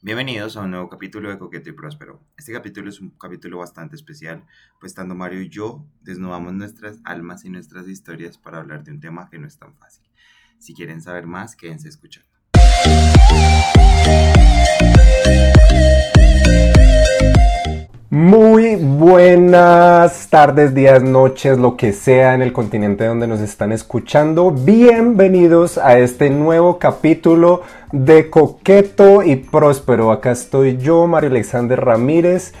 Bienvenidos a un nuevo capítulo de Coqueto y Próspero. Este capítulo es un capítulo bastante especial, pues estando Mario y yo desnudamos nuestras almas y nuestras historias para hablar de un tema que no es tan fácil. Si quieren saber más, quédense escuchando. Muy buenas tardes, días, noches, lo que sea en el continente donde nos están escuchando. Bienvenidos a este nuevo capítulo de Coqueto y Próspero. Acá estoy yo, Mario Alexander Ramírez,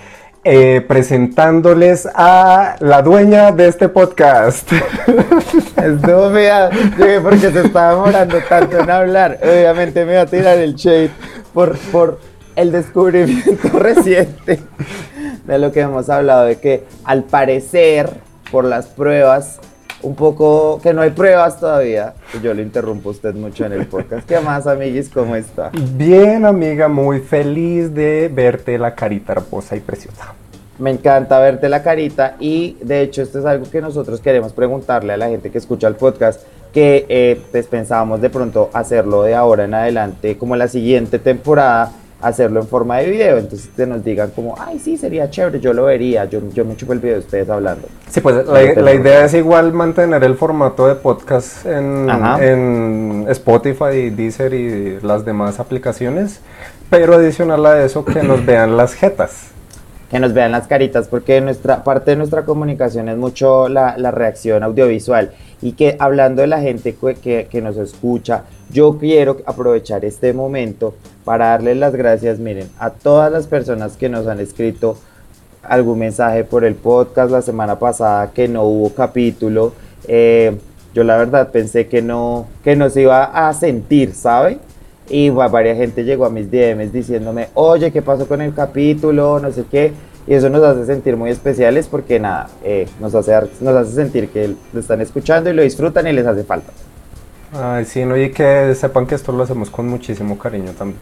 eh, presentándoles a la dueña de este podcast. Estúpida, porque se estaba demorando tanto en hablar. Obviamente me va a tirar el shade por, por el descubrimiento reciente de lo que hemos hablado, de que al parecer, por las pruebas, un poco que no hay pruebas todavía. Yo le interrumpo a usted mucho en el podcast. ¿Qué más, amiguis? ¿Cómo está? Bien, amiga, muy feliz de verte la carita hermosa y preciosa. Me encanta verte la carita y de hecho esto es algo que nosotros queremos preguntarle a la gente que escucha el podcast que eh, pues, pensábamos de pronto hacerlo de ahora en adelante como la siguiente temporada hacerlo en forma de video. Entonces te nos digan como, ay, sí, sería chévere, yo lo vería, yo, yo me chupo el video de ustedes hablando. Sí, pues la, idea es igual mantener el formato de podcast en, en, Spotify, Deezer y las demás aplicaciones, pero adicional a eso que nos vean las jetas. Que nos vean las caritas, porque nuestra parte de nuestra comunicación es mucho la, la reacción audiovisual y que hablando de la gente que, que nos escucha, yo quiero aprovechar este momento para darles las gracias, miren, a todas las personas que nos han escrito algún mensaje por el podcast la semana pasada que no hubo capítulo. Eh, yo la verdad pensé que no, que no se iba a sentir, ¿sabe? Y varias gente llegó a mis DMs diciéndome, oye, ¿qué pasó con el capítulo? No sé qué. Y eso nos hace sentir muy especiales porque nada, eh, nos, hace, nos hace sentir que lo están escuchando y lo disfrutan y les hace falta. Ay, sí, no, y que sepan que esto lo hacemos con muchísimo cariño también.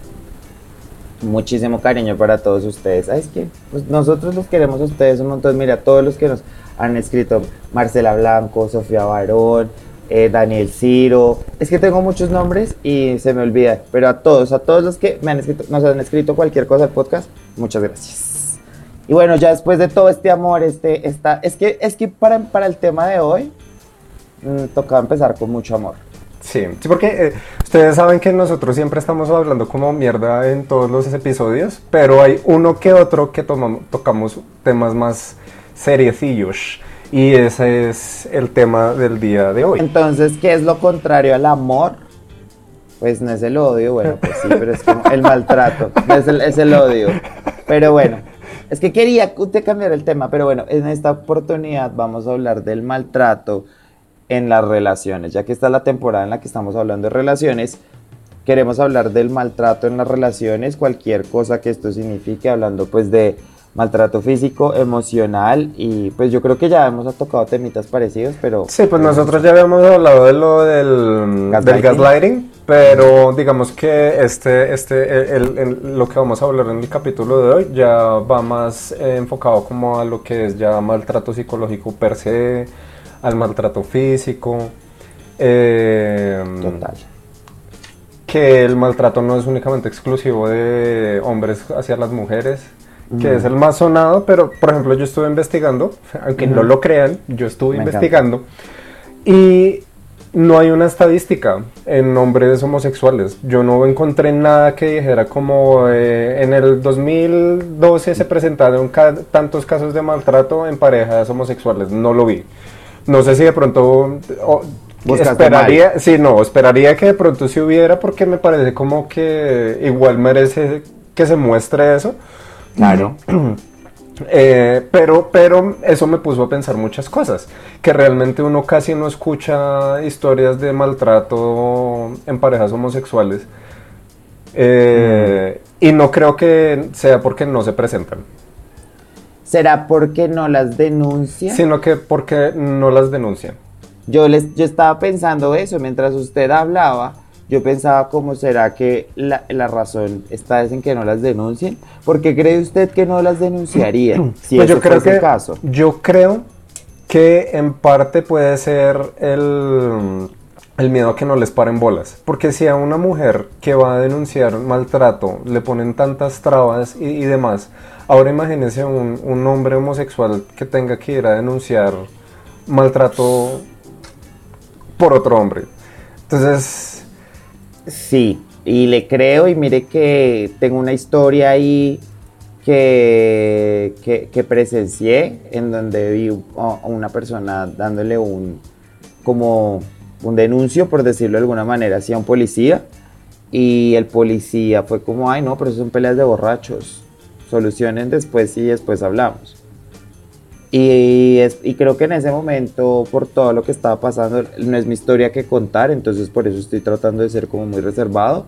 Muchísimo cariño para todos ustedes. Ay, es que pues, nosotros los queremos a ustedes un montón. Mira, todos los que nos han escrito, Marcela Blanco, Sofía Barón, eh, Daniel Ciro. Es que tengo muchos nombres y se me olvida. Pero a todos, a todos los que me han escrito, nos han escrito cualquier cosa al podcast, muchas gracias. Y bueno, ya después de todo este amor, este, esta, es que, es que para, para el tema de hoy, mm, tocaba empezar con mucho amor. Sí, sí, porque eh, ustedes saben que nosotros siempre estamos hablando como mierda en todos los episodios, pero hay uno que otro que tomamos, tocamos temas más seriecillos. Y ese es el tema del día de hoy. Entonces, ¿qué es lo contrario al amor? Pues no es el odio, bueno, pues sí, pero es como el maltrato, es el, es el odio. Pero bueno, es que quería usted cambiar el tema, pero bueno, en esta oportunidad vamos a hablar del maltrato en las relaciones. Ya que está la temporada en la que estamos hablando de relaciones, queremos hablar del maltrato en las relaciones, cualquier cosa que esto signifique, hablando pues de maltrato físico, emocional y pues yo creo que ya hemos tocado temitas parecidos, pero... Sí, pues nosotros ya habíamos hablado de lo del gaslighting, pero digamos que este, este, lo que vamos a hablar en el capítulo de hoy ya va más enfocado como a lo que es ya maltrato psicológico per se, al maltrato físico. Eh, Total. Que el maltrato no es únicamente exclusivo de hombres hacia las mujeres, que es el más sonado, pero por ejemplo yo estuve investigando, aunque no lo crean, yo estuve investigando y no hay una estadística en hombres homosexuales. Yo no encontré nada que dijera como eh, en el 2012 se presentaron tantos casos de maltrato en parejas homosexuales. No lo vi. No sé si de pronto esperaría, sí, no, esperaría que de pronto si hubiera porque me parece como que igual merece que se muestre eso. Claro. Eh, pero, pero eso me puso a pensar muchas cosas, que realmente uno casi no escucha historias de maltrato en parejas homosexuales eh, y no creo que sea porque no se presentan. ¿Será porque no las denuncian? Sino que porque no las denuncian. Yo, les, yo estaba pensando eso mientras usted hablaba. Yo pensaba cómo será que la, razón está en que no las denuncien. ¿Por qué cree usted que no las denunciarían? Si pues yo creo que, caso? Yo creo que en parte puede ser el el miedo a que no les paren bolas. Porque si a una mujer que va a denunciar maltrato le ponen tantas trabas y, demás, ahora imagínense un, un, hombre homosexual que tenga que ir a denunciar maltrato por otro hombre. Entonces... Sí, y le creo y mire que tengo una historia ahí que, que, presencié en donde vi a una persona dándole un como un denuncio, por decirlo de alguna manera, hacia un policía. Y el policía fue como, ay no, pero son peleas de borrachos. Solucionen después y después hablamos. Y, es, y creo que en ese momento, por todo lo que estaba pasando, no es mi historia que contar, entonces por eso estoy tratando de ser como muy reservado.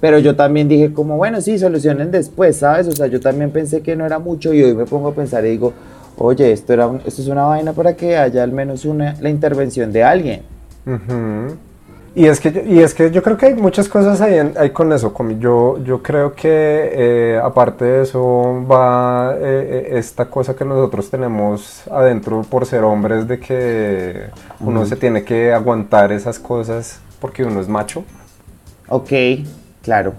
Pero yo también dije como, bueno, sí, solucionen después, ¿sabes? O sea, yo también pensé que no era mucho y hoy me pongo a pensar y digo, oye, esto, era esto es una vaina para que haya al menos una, la intervención de alguien. Y es, que yo, y es que yo creo que hay muchas cosas ahí, ahí con eso. Yo, yo creo que eh, aparte de eso va eh, eh, esta cosa que nosotros tenemos adentro por ser hombres de que uno se tiene que aguantar esas cosas porque uno es macho. Ok. Claro.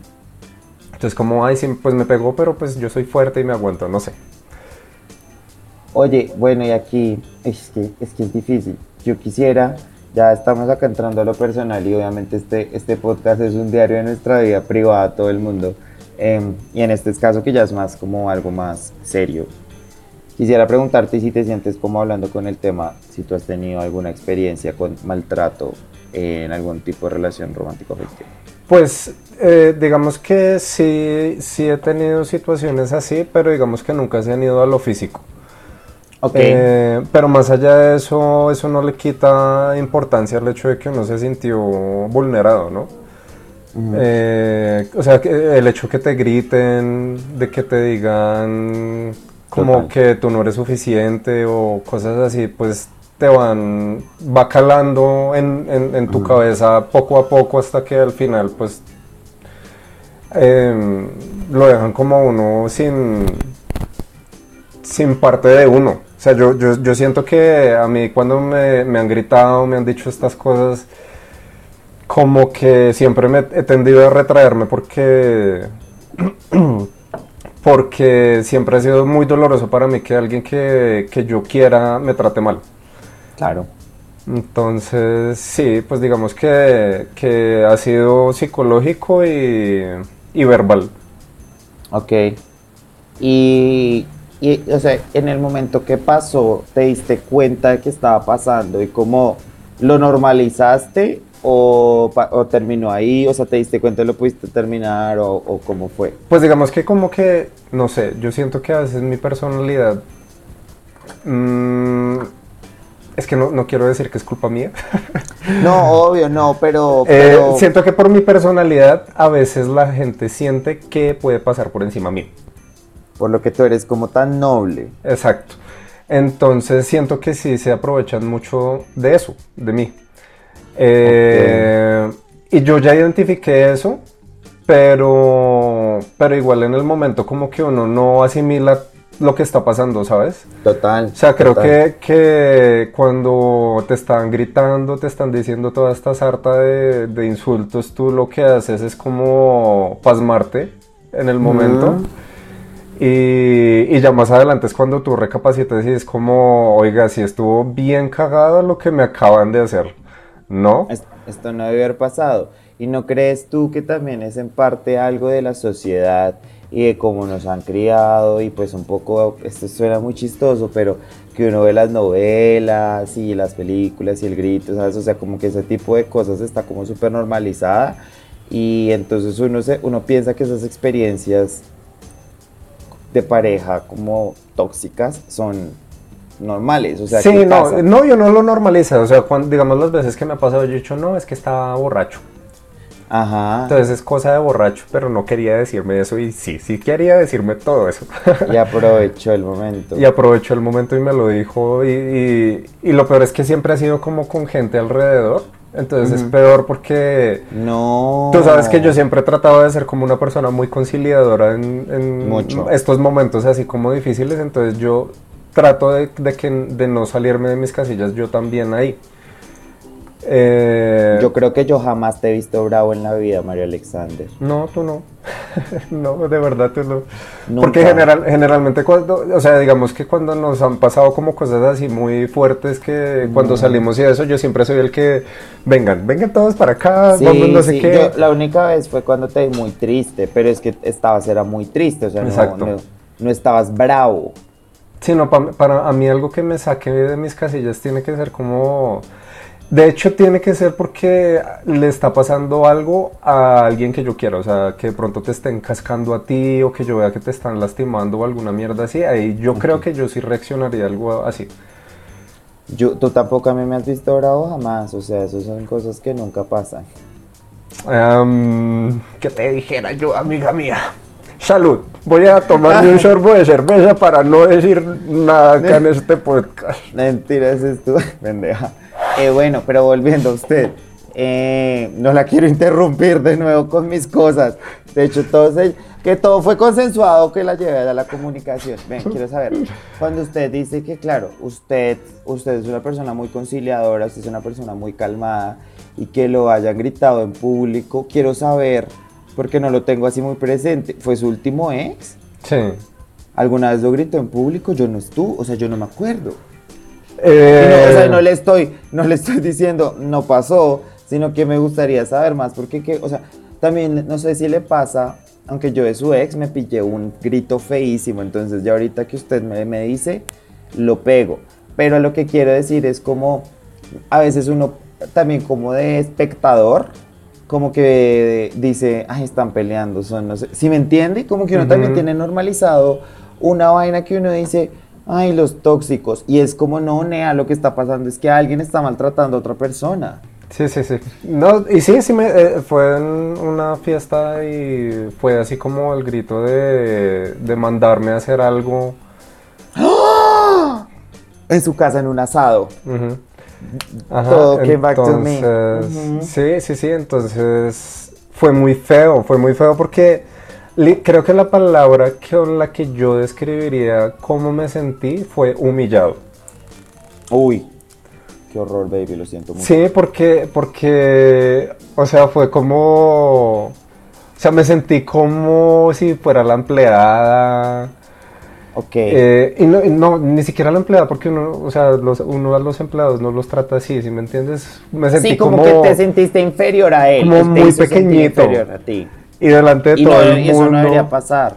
Entonces, como, ay, sí, pues me pegó, pero pues yo soy fuerte y me aguanto, no sé. Oye, bueno, y aquí es que es, que es difícil. Yo quisiera, ya estamos acá entrando a lo personal y obviamente este, este podcast es un diario de nuestra vida privada, todo el mundo. Em, y en este caso que ya es más como algo más serio. Quisiera preguntarte si te sientes como hablando con el tema, si tú has tenido alguna experiencia con maltrato en algún tipo de relación romántico afectiva. Pues eh, digamos que sí, sí he tenido situaciones así, pero digamos que nunca se han ido a lo físico. Okay. Eh, pero más allá de eso, eso no le quita importancia al hecho de que uno se sintió vulnerado, ¿no? Eh, o sea, el hecho que te griten, de que te digan como que tú no eres suficiente o cosas así, pues te van, va calando en, tu cabeza poco a poco hasta que al final pues em, lo dejan como uno sin, sin parte de uno. O sea, yo, yo, siento que a mí cuando me, han gritado, me han dicho estas cosas, como que siempre me he tendido a retraerme porque porque siempre ha sido muy doloroso para mí que alguien que, que yo quiera me trate mal. Claro. Entonces, sí, pues digamos que, ha sido psicológico y, verbal. Ok. Y, o sea, en el momento que pasó, ¿te diste cuenta de que estaba pasando y cómo lo normalizaste o, terminó ahí? O sea, ¿te diste cuenta y lo pudiste terminar o, cómo fue? Pues digamos que como que, no sé, yo siento que a veces mi personalidad... Mmm, es que no, quiero decir que es culpa mía. No, obvio, no, eh, pero, siento que por mi personalidad a veces la gente siente que puede pasar por encima mío. Por lo que tú eres como tan noble. Exacto. Entonces siento que sí se aprovechan mucho de eso, de mí. Eh, y yo ya identifiqué eso, pero, pero igual en el momento como que uno no asimila lo que está pasando, ¿sabes? Total. O sea, creo que, que, cuando te están gritando, te están diciendo toda esta sarta de, insultos, tú lo que haces es como pasmarte en el momento. Y, y, ya más adelante es cuando tú recapacitas y es como, oiga, si estuvo bien cagado lo que me acaban de hacer, ¿no? Esto no debe haber pasado. ¿Y no crees tú que también es en parte algo de la sociedad? y de cómo nos han criado y pues un poco, esto suena muy chistoso, pero que uno ve las novelas y las películas y el grito, ¿sabes? O sea, como que ese tipo de cosas está como súper normalizada y entonces uno, se, uno piensa que esas experiencias de pareja como tóxicas son normales, o sea, sí, no, no, yo no lo normalizo, o sea, cuando, digamos las veces que me ha pasado, yo he dicho, no, es que estaba borracho, Ajá. Entonces es cosa de borracho, pero no quería decirme eso y sí, sí quería decirme todo eso. Y aprovechó el momento. Y aprovechó el momento y me lo dijo y, y, lo peor es que siempre ha sido como con gente alrededor. Entonces es peor porque... No. Tú sabes que yo siempre he tratado de ser como una persona muy conciliadora en, estos momentos así como difíciles. Entonces yo trato de, de, que, de no salirme de mis casillas yo también ahí. Eh, Yo creo que yo jamás te he visto bravo en la vida, Mario Alexander. No, tú no. no, de verdad tú no. Nunca. Porque general, generalmente cuando, o sea, digamos que cuando nos han pasado como cosas así muy fuertes que cuando salimos y eso, yo siempre soy el que, vengan, vengan todos para acá, Sí, vamos no sé sí, qué. yo- la única vez fue cuando te vi muy triste, pero es que estabas era muy triste, o sea, no, no, no estabas bravo. Sí, no, pa- para a mí algo que me saque de mis casillas tiene que ser como... De hecho, tiene que ser porque le está pasando algo a alguien que yo quiero. O sea, que de pronto te estén cascando a ti o que yo vea que te están lastimando o alguna mierda así. Ahí yo creo que yo sí reaccionaría algo así. Yo, tú tampoco a mí me has visto bravo jamás, o sea, eso son cosas que nunca pasan. Em, ¿Qué te dijera yo, amiga mía? Salud. Voy a tomarme un sorbo de cerveza para no decir nada acá en este podcast. Mentira, ese es tu pendeja. Eh, bueno, pero volviendo a usted, eh, no la quiero interrumpir de nuevo con mis cosas. De hecho, todo se- que todo fue consensuado que la llevé a la comunicación. Ven, quiero saber, cuando usted dice que, claro, usted, usted es una persona muy conciliadora, usted es una persona muy calmada y que lo hayan gritado en público, quiero saber, porque no lo tengo así muy presente, ¿fue su último ex? Sí. ¿Alguna vez lo gritó en público? Yo no estuve, o sea, yo no me acuerdo. Eh, no, o sea, no le estoy, no le estoy diciendo no pasó, sino que me gustaría saber más, porque que, o sea, también no sé si le pasa, aunque yo de su ex me pillé un grito feísimo, entonces ya ahorita que usted me, me dice, lo pego. Pero lo que quiero decir es como, a veces uno también como de espectador, como que dice, ay, están peleando, son, no sé, si me entiende, como que uno también tiene normalizado una vaina que uno dice, ay, los tóxicos, y es como, no, Nea, lo que está pasando es que alguien está maltratando a otra persona. Sí, sí, sí. No, y sí, sí, me, eh, fue en una fiesta y fue así como el grito de, de mandarme a hacer algo. En su casa, en un asado. Ajá, Todo came back to me. entonces, Ujú. Sí, sí, sí, entonces fue muy feo, fue muy feo porque creo que la palabra con la que yo describiría cómo me sentí fue humillado. Uy, qué horror, baby, lo siento mucho. Sí, porque, porque, o sea, fue como, o sea, me sentí como si fuera la empleada. Ok. eh, y, no, y no, ni siquiera la empleada, porque uno, o sea, los, uno a los empleados no los trata así, ¿sí me entiendes? Me sentí sí, como, como, que te sentiste inferior a él. como él te muy pequeñito. inferior a ti. Y delante de Y, no, todo el y eso no mundo. debería pasar.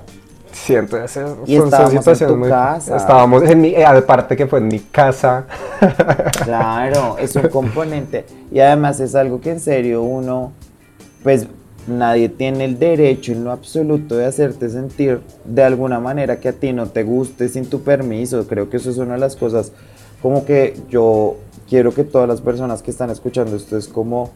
Sí, entonces Y son- son estábamos en situaciones tu muy- casa. Estábamos en mi, eh, aparte que fue en mi casa. Claro, es un componente. Y además es algo que en serio uno, pues nadie tiene el derecho en lo absoluto de hacerte sentir de alguna manera que a ti no te guste sin tu permiso. Creo que eso es una de las cosas como que yo quiero que todas las personas que están escuchando esto es como,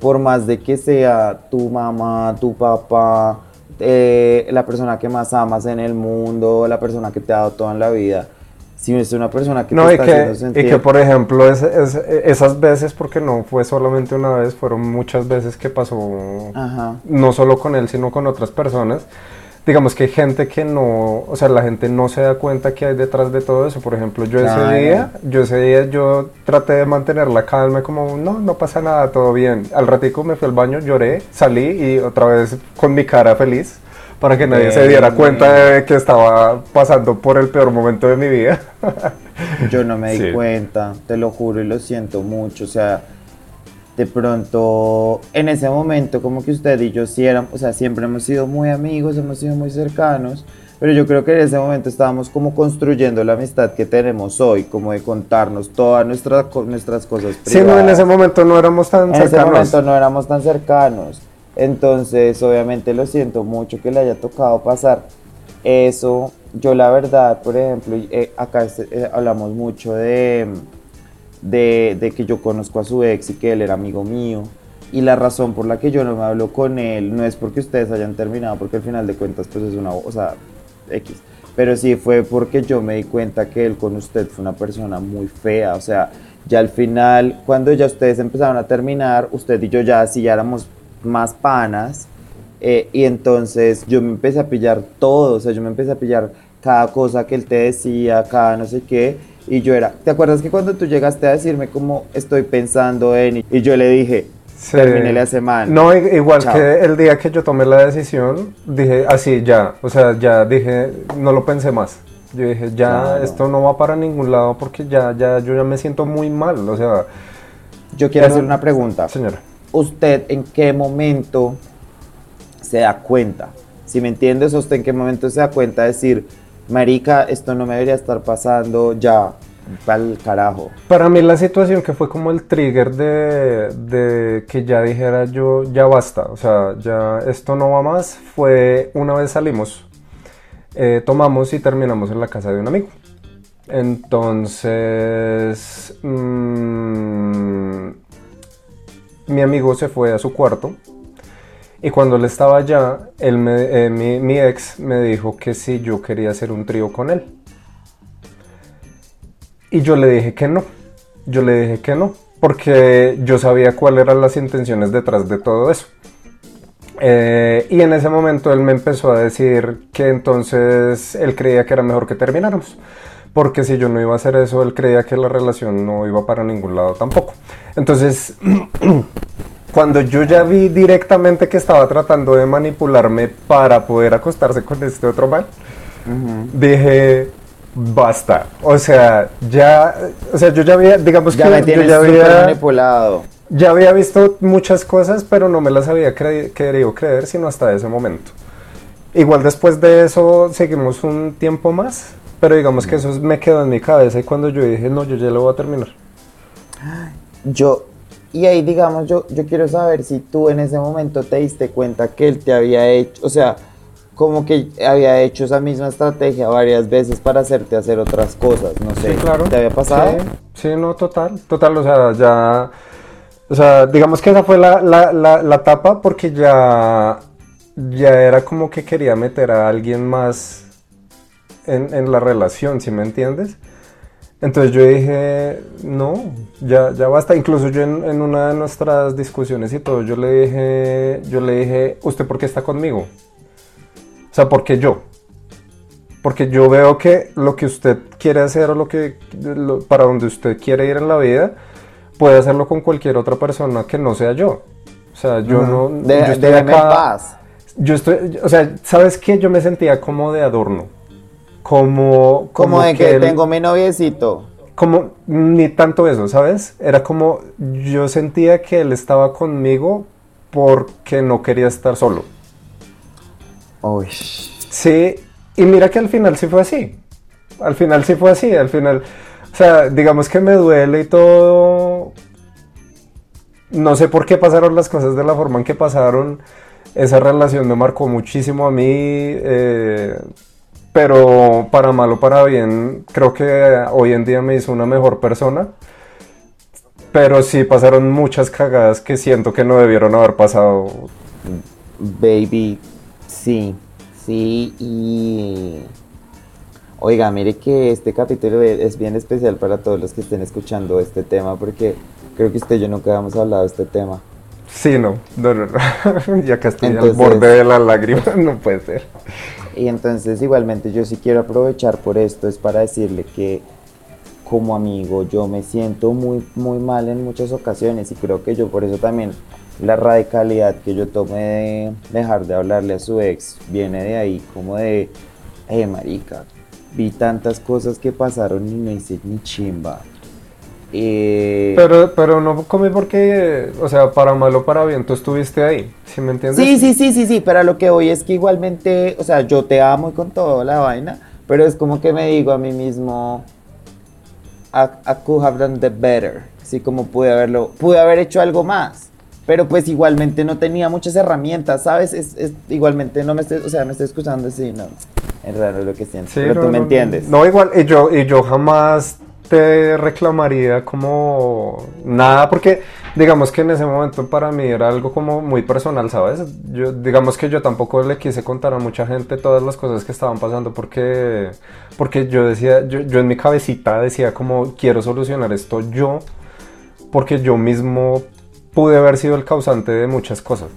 por más de que sea tu mamá, tu papá, eh, la persona que más amas en el mundo, la persona que te ha dado toda en la vida, si es una persona que No, te y está que, haciendo y sentir... que por ejemplo es- es- esas veces, porque no fue solamente una vez, fueron muchas veces que pasó, Ajá. no solo con él, sino con otras personas. Digamos que hay gente que no, o sea, la gente no se da cuenta que hay detrás de todo eso. Por ejemplo, yo Claro. ese día, yo ese día yo traté de mantener la calma, como, no, no pasa nada, todo bien. Al ratico me fui al baño, lloré, salí y otra vez con mi cara feliz para que nadie se diera Bien. cuenta de que estaba pasando por el peor momento de mi vida. Yo no me di Sí. cuenta, te lo juro y lo siento mucho. O sea, de pronto, en ese momento, como que usted y yo sí éramos, o sea, siempre hemos sido muy amigos, hemos sido muy cercanos. Pero yo creo que en ese momento estábamos como construyendo la amistad que tenemos hoy, como de contarnos todas nuestras nuestras cosas Sí, no, en privadas. ese momento no éramos tan En ese cercanos. momento no éramos tan cercanos. Entonces, obviamente lo siento mucho que le haya tocado pasar eso. Yo la verdad, por ejemplo, eh, acá eh, hablamos mucho de, de, que yo conozco a su ex y que él era amigo mío. Y la razón por la que yo no me hablo con él no es porque ustedes hayan terminado, porque al final de cuentas pues es una, o sea, X. Pero sí fue porque yo me di cuenta que él con usted fue una persona muy fea. O sea, ya al final, cuando ya ustedes empezaron a terminar, usted y yo ya sí ya éramos más panas. eh, y entonces yo me empecé a pillar todo. O sea, yo me empecé a pillar cada cosa que él te decía, cada no sé qué. Y yo era, ¿te acuerdas que cuando tú llegaste a decirme como estoy pensando en... Y yo le dije, terminé la semana. No, igual que el día que yo tomé la decisión, dije así, ya, o sea, ya dije, no lo pensé más. Yo dije, ya, esto no va para ningún lado porque ya, ya, yo ya me siento muy mal, o sea... Yo quiero hacer una pregunta. Señora. ¿Usted en qué momento se da cuenta? Si me entiendes, ¿usted en qué momento se da cuenta de decir, marica, esto no me debería estar pasando, ya, el carajo? Para mí la situación que fue como el trigger de, de, que ya dijera yo, ya basta, o sea, ya esto no va más, fue una vez salimos eh, tomamos y terminamos en la casa de un amigo. Entonces, mm, mi amigo se fue a su cuarto y cuando él estaba allá, él me, eh, mi, ex me dijo que si yo quería hacer un trío con él. Y yo le dije que no. Yo le dije que no, porque yo sabía cuáles eran las intenciones detrás de todo eso. Eh, y en ese momento él me empezó a decir que entonces él creía que era mejor que termináramos. Porque si yo no iba a hacer eso, él creía que la relación no iba para ningún lado tampoco. Entonces, cuando yo ya vi directamente que estaba tratando de manipularme para poder acostarse con este otro mal, dije, basta. O sea, ya, o sea, yo ya había, digamos que yo ya había manipulado. Ya había visto muchas cosas, pero no me las había querido creer sino hasta ese momento. Igual después de eso seguimos un tiempo más, pero digamos que eso me quedó en mi cabeza y cuando yo dije, no, yo ya lo voy a terminar. Yo, y ahí digamos, yo, yo quiero saber si tú en ese momento te diste cuenta que él te había hecho, o sea, como que había hecho esa misma estrategia varias veces para hacerte hacer otras cosas, no sé. claro. ¿Te había pasado? Sí, sí, no, total, total, o sea, ya o sea, digamos que esa fue la, la, la, etapa porque ya, ya era como que quería meter a alguien más en, en la relación, ¿sí me entiendes? Entonces yo dije, no, ya, ya basta. Incluso yo en, en, una de nuestras discusiones y todo, yo le dije, yo le dije, ¿usted por qué está conmigo? O sea, ¿por qué yo? Porque yo veo que lo que usted quiere hacer o lo que, para donde usted quiere ir en la vida, puede hacerlo con cualquier otra persona que no sea yo. O sea, yo no. De, yo estoy paz. Yo estoy. O sea, ¿sabes qué? Yo me sentía como de adorno. Como. Como, de que, tengo mi noviecito. Como. Ni tanto eso, ¿sabes? Era como. Yo sentía que él estaba conmigo porque no quería estar solo. Uy. Sí. Y mira que al final sí fue así. Al final sí fue así. Al final. O sea, digamos que me duele y todo. No sé por qué pasaron las cosas de la forma en que pasaron. Esa relación me marcó muchísimo a mí. Eh, pero para mal o para bien, creo que hoy en día me hizo una mejor persona. Pero sí pasaron muchas cagadas que siento que no debieron haber pasado. Baby, sí, sí, y Oiga, mire que este capítulo es bien especial para todos los que estén escuchando este tema porque creo que usted y yo nunca habíamos hablado de este tema. Sí, no, no, no, ya que estoy al borde de la lágrima, no puede ser. Y entonces igualmente yo sí quiero aprovechar por esto, es para decirle que como amigo yo me siento muy, muy mal en muchas ocasiones y creo que yo por eso también la radicalidad que yo tomé de dejar de hablarle a su ex viene de ahí, como de, eh, marica, vi tantas cosas que pasaron y no hice ni chimba. Eh, pero, pero no comí porque, o sea, para mal o para bien, tú estuviste ahí, ¿sí me entiendes? Sí, sí, sí, sí, sí, pero lo que voy es que igualmente, o sea, yo te amo y con toda la vaina, pero es como que me digo a mí mismo, I, could have done the better, así como pude haberlo, pude haber hecho algo más, pero pues igualmente no tenía muchas herramientas, ¿sabes? Es, igualmente no me estoy, o sea, me estoy escuchando así, no. Es raro lo que siento. pero tú me entiendes. No, igual, y yo, y yo jamás te reclamaría como nada, porque digamos que en ese momento para mí era algo como muy personal, ¿sabes? Yo, digamos que yo tampoco le quise contar a mucha gente todas las cosas que estaban pasando porque, porque yo decía, yo, yo en mi cabecita decía como quiero solucionar esto yo, porque yo mismo pude haber sido el causante de muchas cosas.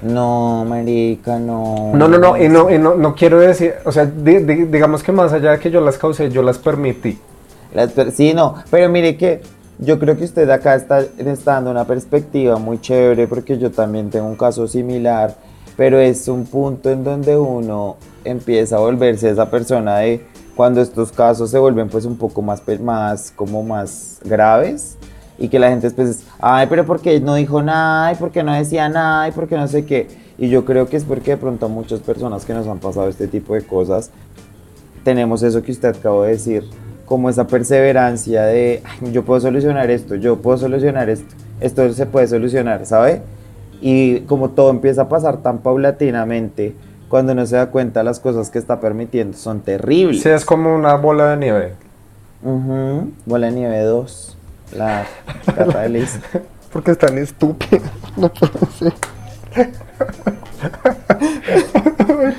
No, marica, no. No, no, no, y no, no, quiero decir, o sea, digamos que más allá de que yo las causé, yo las permití. Sí, no, pero mire que yo creo que usted acá está, está dando una perspectiva muy chévere porque yo también tengo un caso similar, pero es un punto en donde uno empieza a volverse esa persona de cuando estos casos se vuelven pues un poco más, más como más graves y que la gente después ay, pero ¿por qué no dijo nada? ¿Y por qué no decía nada? ¿Y por qué no sé qué? Y yo creo que es porque de pronto muchas personas que nos han pasado este tipo de cosas tenemos eso que usted acabó de decir, como esa perseverancia de, yo puedo solucionar esto, yo puedo solucionar esto, esto se puede solucionar, ¿sabe? Y como todo empieza a pasar tan paulatinamente, cuando no se da cuenta las cosas que está permitiendo son terribles. Sí, es como una bola de nieve. Bola de nieve 2. La capa de. Porque es tan estúpido. No puede ser.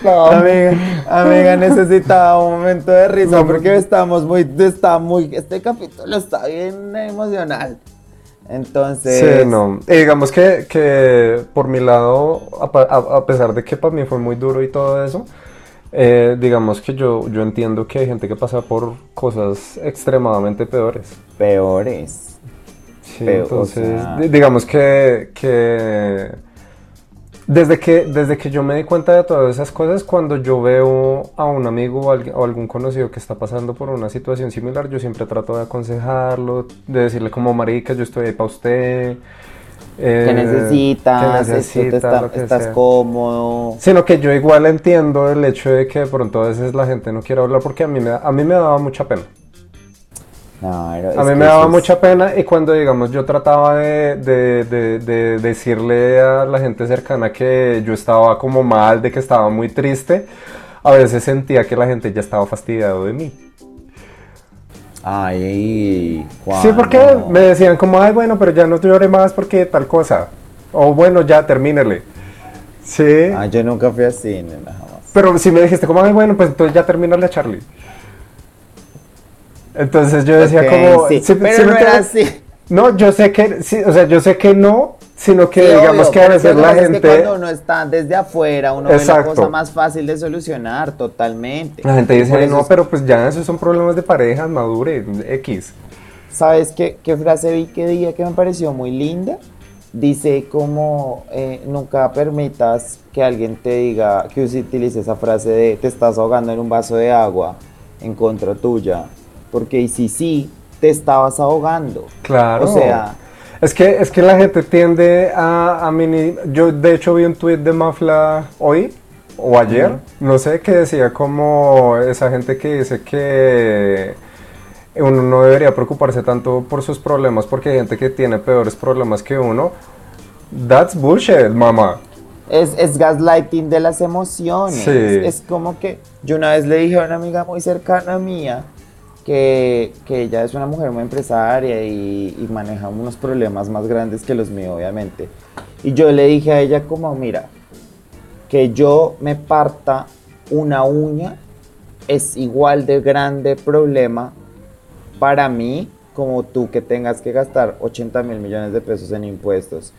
Amiga, amiga, necesitaba un momento de risa porque estamos muy, está muy, este capítulo está bien emocional. Entonces. Sí, no. Y digamos que, que por mi lado, a, pesar de que para mí fue muy duro y todo eso, eh, digamos que yo, yo entiendo que hay gente que pasa por cosas extremadamente peores. Peores. Sí, entonces, digamos que, que desde que, desde que yo me di cuenta de todas esas cosas, cuando yo veo a un amigo o, algún conocido que está pasando por una situación similar, yo siempre trato de aconsejarlo, de decirle como marica, yo estoy ahí para usted. Eh, ¿Qué necesitas? necesita, ¿Estás cómodo? Sino que yo igual entiendo el hecho de que de pronto a veces la gente no quiere hablar porque a mí me, a mí me daba mucha pena a mí me daba mucha pena y cuando, digamos, yo trataba de, decirle a la gente cercana que yo estaba como mal, de que estaba muy triste, a veces sentía que la gente ya estaba fastidiado de mí. Ay, Sí, porque me decían como, ay, bueno, pero ya no llore más porque tal cosa. O bueno, ya, termínele. Sí. Ah, yo nunca fui así, nada más. Pero si me dijiste como, ay, bueno, pues entonces ya termínale a Charlie. Entonces yo decía como... Sí, pero no era así. No, yo sé que, sí, o sea, yo sé que no, sino que digamos que a veces la gente... cuando uno está desde afuera, uno ve la cosa más fácil de solucionar, totalmente. La gente dice, no, pero pues ya esos son problemas de pareja, madure, X. ¿Sabes qué, qué frase vi que día que me pareció muy linda? Dice como, eh, nunca permitas que alguien te diga, que utilice esa frase de te estás ahogando en un vaso de agua en contra tuya porque si sí, te estabas ahogando. Claro. O sea... Es que, es que la gente tiende a, a mini... Yo de hecho vi un tweet de Mafla hoy o ayer, no sé, que decía como esa gente que dice que uno no debería preocuparse tanto por sus problemas porque hay gente que tiene peores problemas que uno. That's bullshit, mamá. Es, es gaslighting de las emociones. Es como que yo una vez le dije a una amiga muy cercana mía, que, que, ella es una mujer muy empresaria y, maneja unos problemas más grandes que los míos, obviamente. Y yo le dije a ella como, mira, que yo me parta una uña es igual de grande problema para mí como tú que tengas que gastar 80 mil millones de pesos en impuestos.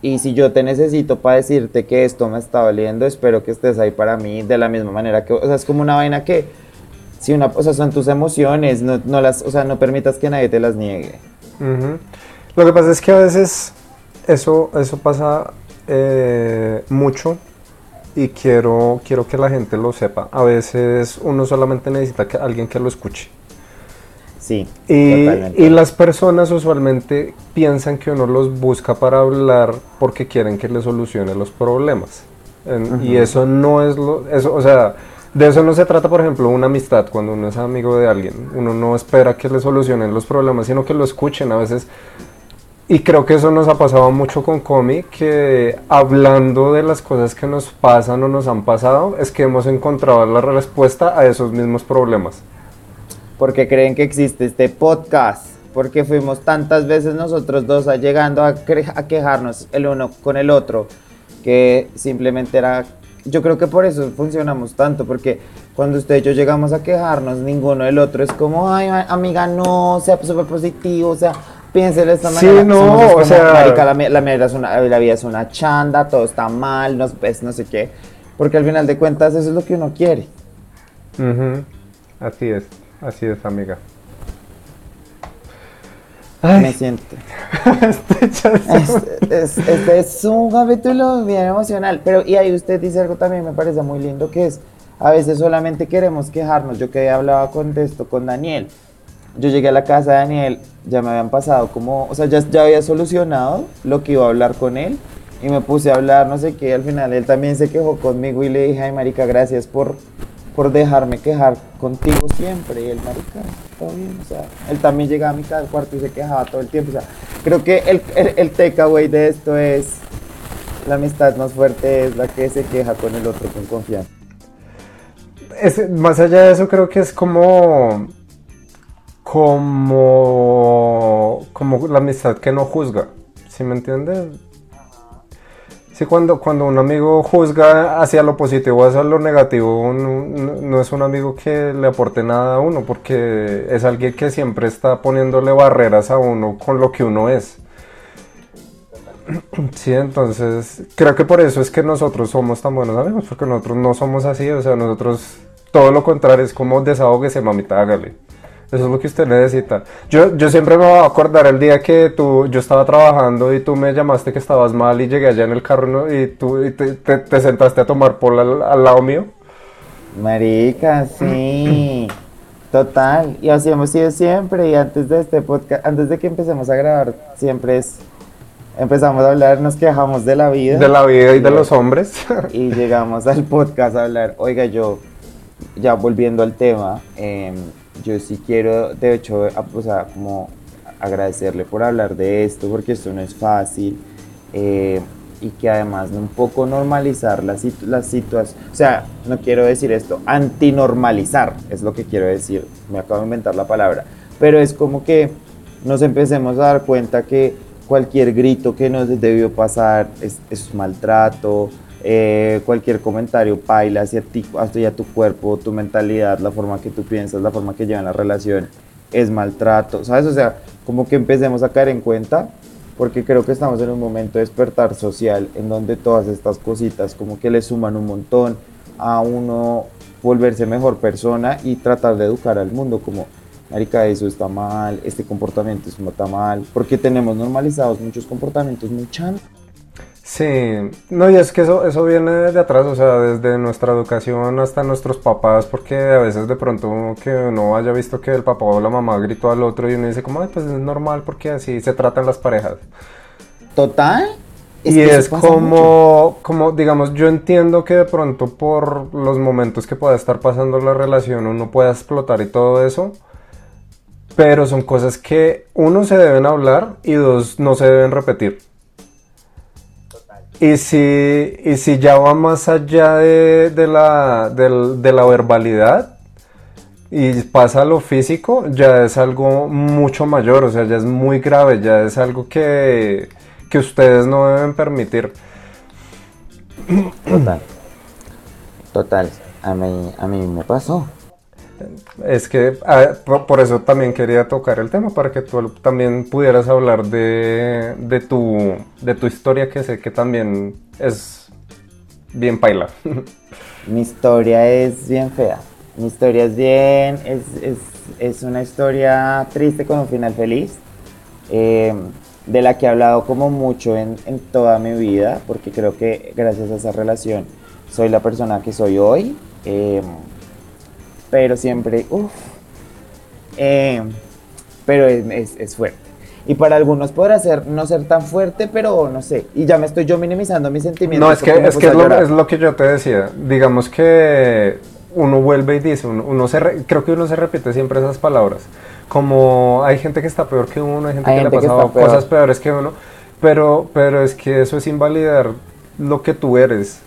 Y si yo te necesito para decirte que esto me está doliendo, espero que estés ahí para mí de la misma manera que, o sea, es como una vaina que si una, o sea, son tus emociones, no, no, las, o sea, no permitas que nadie te las niegue. Lo que pasa es que a veces eso, eso pasa eh, mucho y quiero, quiero que la gente lo sepa. A veces uno solamente necesita que alguien que lo escuche. Sí. Y, y, las personas usualmente piensan que uno los busca para hablar porque quieren que le solucione los problemas. Y eso no es lo, eso, o sea, de eso no se trata, por ejemplo, una amistad, cuando uno es amigo de alguien. Uno no espera que le solucionen los problemas, sino que lo escuchen a veces. Y creo que eso nos ha pasado mucho con Comi, que hablando de las cosas que nos pasan o nos han pasado, es que hemos encontrado la respuesta a esos mismos problemas. Porque creen que existe este podcast, porque fuimos tantas veces nosotros dos llegando a, a quejarnos el uno con el otro, que simplemente era yo creo que por eso funcionamos tanto, porque cuando usted y yo llegamos a quejarnos, ninguno del otro es como, ay, amiga, no, sea súper positivo, o sea, piense de esta manera. Sí, no, o sea. Marica, la, la, es una, la vida es una chanda, todo está mal, no, pues, no sé qué. Porque al final de cuentas, eso es lo que uno quiere. Así es, así es, amiga. Me siento. este, es, este es un capítulo bien emocional. Pero, y ahí usted dice algo también, me parece muy lindo, que es, a veces solamente queremos quejarnos. Yo que hablaba con esto con Daniel. Yo llegué a la casa de Daniel, ya me habían pasado como, o sea, ya, ya había solucionado lo que iba a hablar con él y me puse a hablar, no sé qué, al final él también se quejó conmigo y le dije, ay marica, gracias por, por dejarme quejar contigo siempre. Y el marica, todo bien, o sea, él también llegaba a mi casa al cuarto y se quejaba todo el tiempo. O sea, creo que el, el, el takeaway de esto es, la amistad más fuerte es la que se queja con el otro con confianza. Es, más allá de eso, creo que es como, como, como la amistad que no juzga, ¿sí me entiendes? Cuando, cuando un amigo juzga hacia lo positivo, hacia lo negativo, no, es un amigo que le aporte nada a uno, porque es alguien que siempre está poniéndole barreras a uno con lo que uno es. Sí, entonces creo que por eso es que nosotros somos tan buenos amigos, porque nosotros no somos así, o sea, nosotros todo lo contrario, es como desahógese, mamita, hágale. Eso es lo que usted necesita. Yo, yo siempre me voy a acordar el día que tú, yo estaba trabajando y tú me llamaste que estabas mal y llegué allá en el carro y tú te, te, sentaste a tomar por al, lado mío. Marica, sí. Total. Y así hemos sido siempre. Y antes de este podcast, antes de que empecemos a grabar, siempre es. Empezamos a hablar, nos quejamos de la vida. De la vida y de los hombres. Y llegamos al podcast a hablar. Oiga, yo, ya volviendo al tema, eh, yo sí quiero, de hecho, o sea, como agradecerle por hablar de esto, porque esto no es fácil. Eh, y que además un poco normalizar las, las situaciones, o sea, no quiero decir esto, antinormalizar, es lo que quiero decir, me acabo de inventar la palabra, pero es como que nos empecemos a dar cuenta que cualquier grito que nos debió pasar es, es maltrato, eh, cualquier comentario paila hacia ti, hacia tu cuerpo, tu mentalidad, la forma que tú piensas, la forma que llevan la relación, es maltrato, ¿sabes? O sea, como que empecemos a caer en cuenta, porque creo que estamos en un momento de despertar social en donde todas estas cositas como que le suman un montón a uno volverse mejor persona y tratar de educar al mundo como, marica, eso está mal, este comportamiento está mal, porque tenemos normalizados muchos comportamientos muy chanos. Sí, no, y es que eso, eso viene de atrás, o sea, desde nuestra educación hasta nuestros papás, porque a veces de pronto que uno haya visto que el papá o la mamá gritó al otro y uno dice como, ay, pues es normal porque así se tratan las parejas. Total. y es como, como, digamos, yo entiendo que de pronto por los momentos que pueda estar pasando la relación uno pueda explotar y todo eso, pero son cosas que uno se deben hablar y dos no se deben repetir. Y si, ya va más allá de, de la, de, la verbalidad y pasa a lo físico, ya es algo mucho mayor, o sea, ya es muy grave, ya es algo que, que ustedes no deben permitir. Total. Total. A mí, a mí me pasó. Es que por eso también quería tocar el tema, para que tú también pudieras hablar de, de, tu, de tu historia, que sé que también es bien paila. Mi historia es bien fea. Mi historia es bien, es, es, es una historia triste con un final feliz, eh, de la que he hablado como mucho en, en toda mi vida, porque creo que gracias a esa relación soy la persona que soy hoy. Eh, pero siempre, uff, eh, pero es, es, fuerte. Y para algunos podrá ser, no ser tan fuerte, pero no sé. Y ya me estoy yo minimizando mis sentimientos. No, es que, es, que es, lo, es, lo, que yo te decía. Digamos que uno vuelve y dice, uno, se creo que uno se repite siempre esas palabras. Como hay gente que está peor que uno, hay gente que le ha pasado cosas peores que uno. Pero, pero es que eso es invalidar lo que tú eres.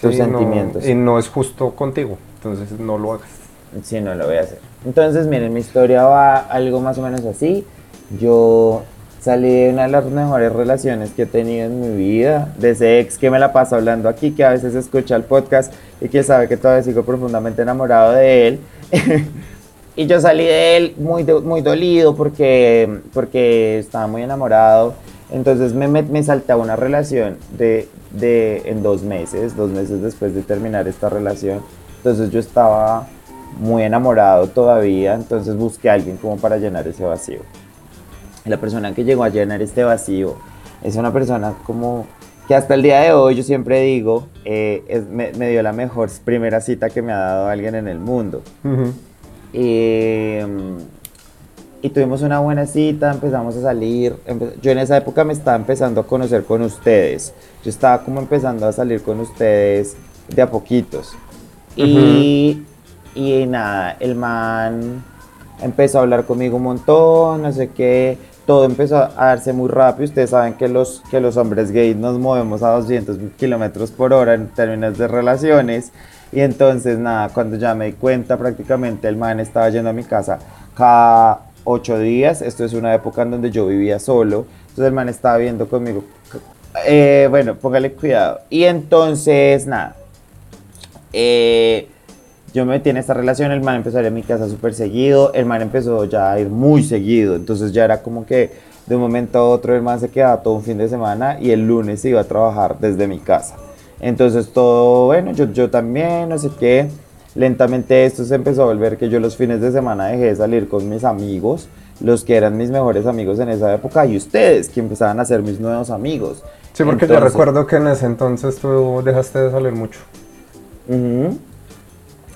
Tus sentimientos. y no es justo contigo. Entonces no lo hagas. Sí, no lo voy a hacer. Entonces, miren, mi historia va algo más o menos así. Yo salí de una de las mejores relaciones que he tenido en mi vida, de ese ex que me la paso hablando aquí, que a veces escucha el podcast y que sabe que todavía sigo profundamente enamorado de él. y yo salí de él muy, muy dolido porque, porque estaba muy enamorado. Entonces me, me, me salté a una relación de, de, en dos meses, dos meses después de terminar esta relación. Entonces yo estaba muy enamorado todavía, entonces busqué a alguien como para llenar ese vacío. La persona que llegó a llenar este vacío es una persona como que hasta el día de hoy yo siempre digo, eh, me, dio la mejor primera cita que me ha dado alguien en el mundo. y, tuvimos una buena cita, empezamos a salir. yo en esa época me estaba empezando a conocer con ustedes. Yo estaba como empezando a salir con ustedes de a poquitos. y, y nada, el man empezó a hablar conmigo un montón, no sé qué todo empezó a darse muy rápido. Ustedes saben que los, que los hombres gays nos movemos a 200 kilómetros por hora en términos de relaciones. Y entonces, nada, cuando ya me di cuenta, prácticamente el man estaba yendo a mi casa cada ocho días. Esto es una época en donde yo vivía solo. Entonces el man estaba viendo conmigo. Eh, bueno, póngale cuidado. Y entonces, nada. Eh, yo me metí en esta relación, el man empezó a ir a mi casa súper seguido, el man empezó ya a ir muy seguido, entonces ya era como que de un momento a otro el man se quedaba todo un fin de semana y el lunes iba a trabajar desde mi casa. Entonces todo, bueno, yo, yo también, no sé qué, lentamente esto se empezó a volver que yo los fines de semana dejé de salir con mis amigos, los que eran mis mejores amigos en esa época, y ustedes que empezaban a ser mis nuevos amigos. Sí, porque yo recuerdo que en ese entonces tú dejaste de salir mucho.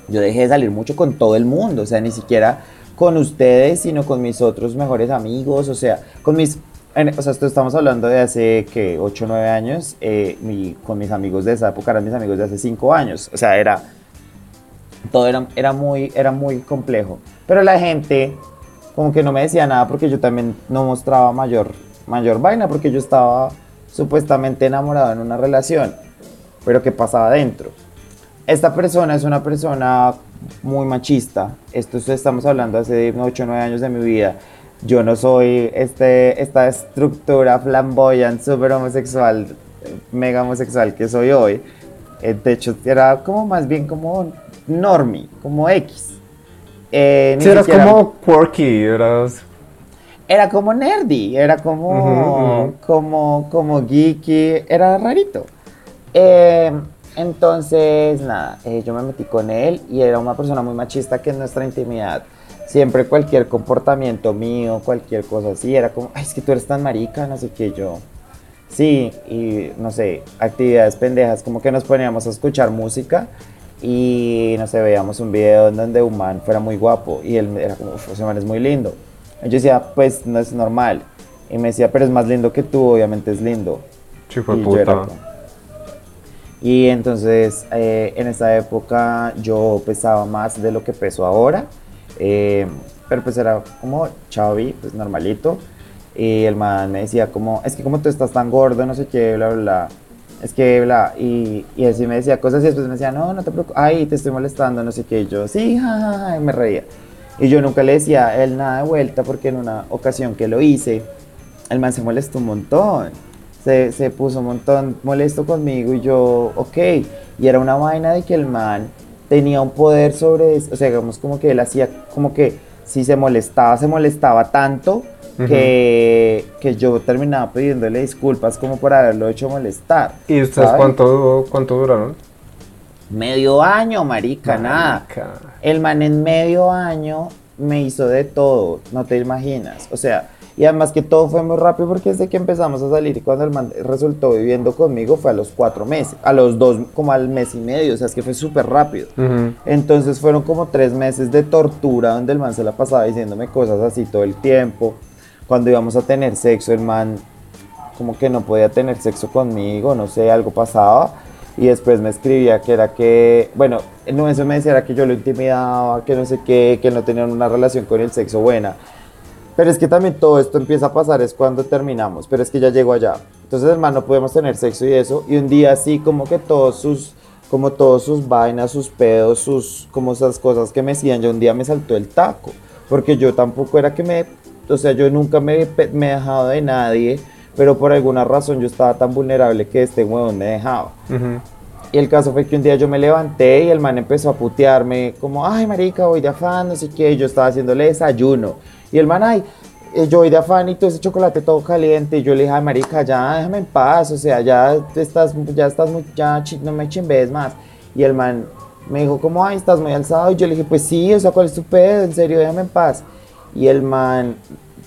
Yo dejé de salir mucho con todo el mundo, o sea, ni siquiera con ustedes, sino con mis otros mejores amigos, o sea, con mis... o sea, esto estamos hablando de hace, que 8 o 9 años, eh, mi, con mis amigos de esa época eran mis amigos de hace 5 años, o sea, era... Todo era, era, muy, era muy complejo. Pero la gente como que no me decía nada porque yo también no mostraba mayor, mayor vaina, porque yo estaba supuestamente enamorado en una relación, pero ¿qué pasaba dentro? Esta persona es una persona muy machista. Esto estamos hablando hace 8 o 9 años de mi vida. Yo no soy este, esta estructura flamboyante, súper homosexual, mega homosexual que soy hoy. Eh, de hecho, era como más bien como normie, como X. Eh, sí, eras como quirky, eras... Era como nerdy, era como, como, como geeky, era rarito. Eh, entonces, nada, eh, yo me metí con él y era una persona muy machista que en nuestra intimidad, siempre cualquier comportamiento mío, cualquier cosa así, era como, ay, es que tú eres tan marica, no sé qué, yo. Sí, y no sé, actividades pendejas, como que nos poníamos a escuchar música y no sé, veíamos un video en donde un man fuera muy guapo y él era como, ese man es muy lindo. yo decía, pues no es normal. Y me decía, pero es más lindo que tú, obviamente es lindo. Sí, fue puta. Y entonces eh, en esa época yo pesaba más de lo que peso ahora, eh, pero pues era como chavi, pues normalito. Y el man me decía como, es que como tú estás tan gordo, no sé qué, bla, bla. Es que, bla, y, y así me decía cosas y después me decía, no, no te preocupes, ay, te estoy molestando, no sé qué. Yo, sí, jajaja, y me reía. Y yo nunca le decía a él nada de vuelta porque en una ocasión que lo hice, el man se molestó un montón se, puso un montón molesto conmigo y yo, ok, y era una vaina de que el man tenía un poder sobre, o sea, digamos como que él hacía como que si se molestaba, se molestaba tanto que, que, yo terminaba pidiéndole disculpas como por haberlo hecho molestar. ¿Y ustedes cuánto, cuánto duraron? Medio año, marica, nada. El man en medio año me hizo de todo, no te imaginas. O sea, y además que todo fue muy rápido porque desde que empezamos a salir y cuando el man resultó viviendo conmigo fue a los cuatro meses, a los dos, como al mes y medio, o sea, es que fue súper rápido. Entonces fueron como tres meses de tortura donde el man se la pasaba diciéndome cosas así todo el tiempo. Cuando íbamos a tener sexo, el man como que no podía tener sexo conmigo, no sé, algo pasaba. Y después me escribía que era que, bueno, no, eso me decía era que yo lo intimidaba, que no sé qué, que no tenían una relación con el sexo buena. Pero es que también todo esto empieza a pasar es cuando terminamos, pero es que ya llego allá. Entonces, hermano, podemos tener sexo y eso, y un día así como que todos sus, como todos sus vainas, sus pedos, sus, como esas cosas que me decían, ya un día me saltó el taco, porque yo tampoco era que me, o sea, yo nunca me, me he dejado de nadie, pero por alguna razón yo estaba tan vulnerable que este huevón me dejaba. Y el caso fue que un día yo me levanté y el man empezó a putearme, como, ay, marica, voy de afán, no sé qué, y yo estaba haciéndole desayuno. Y el man, ay, eh, yo voy de afán y todo ese chocolate todo caliente. Y yo le dije, ay, marica, ya déjame en paz. O sea, ya estás, ya estás muy, ya no me chimbes más. Y el man me dijo, como, ay, estás muy alzado. Y yo le dije, pues sí, o sea, ¿cuál es tu pedo? En serio, déjame en paz. Y el man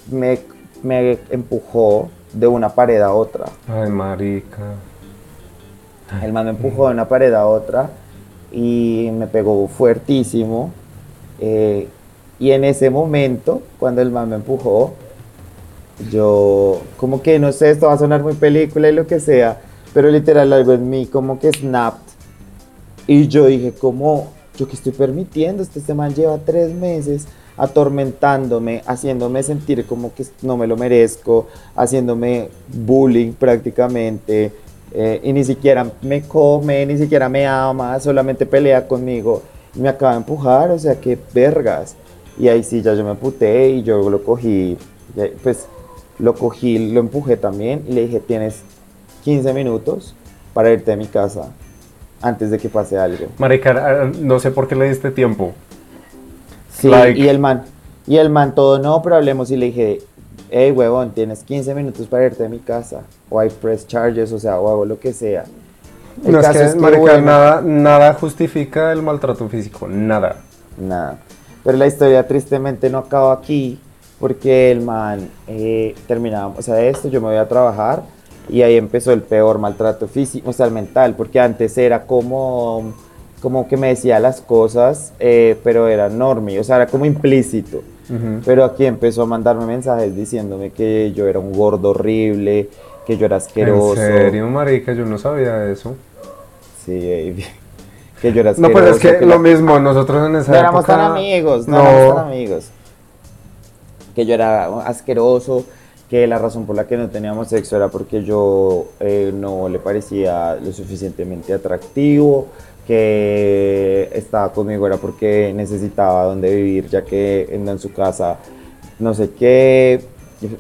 me me empujó de una pared a otra. Ay, marica. El man me empujó de una pared a otra y me pegó fuertísimo. eh, y en ese momento, cuando el man me empujó, yo, como que no sé, esto va a sonar muy película y lo que sea, pero literal algo en mí como que snapped. Y yo dije, como, yo que estoy permitiendo, este, este man lleva tres meses atormentándome, haciéndome sentir como que no me lo merezco, haciéndome bullying prácticamente, eh, y ni siquiera me come, ni siquiera me ama, solamente pelea conmigo, y me acaba de empujar, o sea, qué vergas. Y ahí sí, ya yo me puté y yo lo cogí, pues lo cogí, lo empujé también y le dije, tienes 15 minutos para irte de mi casa antes de que pase algo. Marica, ah, no sé por qué le diste tiempo. Sí, Like- y el man, y el man todo, no, pero hablemos y le dije, hey, huevón, tienes 15 minutos para irte de mi casa, o hay press charges, o sea, o hago lo que sea. El no es que, es que, marica, bueno, nada, nada justifica el maltrato físico, nada. Nada. Pero la historia tristemente no acaba aquí, porque el man eh, terminaba, o sea, esto yo me voy a trabajar, y ahí empezó el peor maltrato físico, o sea, el mental, porque antes era como, como que me decía las cosas, eh, pero era normie, o sea, era como implícito. Pero aquí empezó a mandarme mensajes diciéndome que yo era un gordo horrible, que yo era asqueroso. ¿En serio, marica? Yo no sabía eso. Sí, baby. Que yo era No, asqueroso. pues es que lo mismo, nosotros en esa No éramos época... tan amigos, no, no. éramos tan amigos. Que yo era asqueroso, que la razón por la que no teníamos sexo era porque yo eh, no le parecía lo suficientemente atractivo, que estaba conmigo era porque necesitaba donde vivir, ya que en, en su casa no sé qué,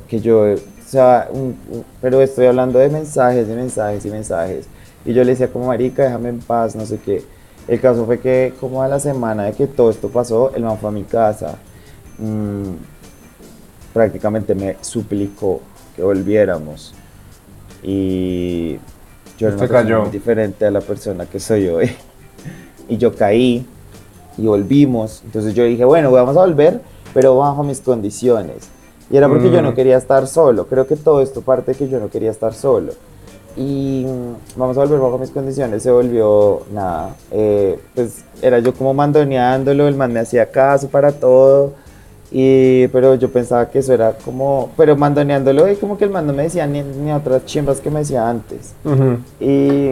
que yo, o sea, un- un- pero estoy hablando de mensajes, de mensajes y mensajes. Y yo le decía como, marica, déjame en paz, no sé qué. El caso fue que como a la semana de que todo esto pasó, el man fue a mi casa. mm, prácticamente me suplicó que volviéramos. Y yo era una cayó. muy diferente a la persona que soy hoy. y yo caí y volvimos. Entonces yo dije, bueno, vamos a volver, pero bajo mis condiciones. Y era porque yo no Mm. quería estar solo. Creo que todo esto parte de que yo no quería estar solo. Y mm, vamos a volver bajo mis condiciones. Se volvió nada. eh, pues era yo como mandoneándolo. El man me hacía caso para todo. Y, pero yo pensaba que eso era como. Pero mandoneándolo y como que el man no me decía ni, ni otras chimbas que me decía antes. Y,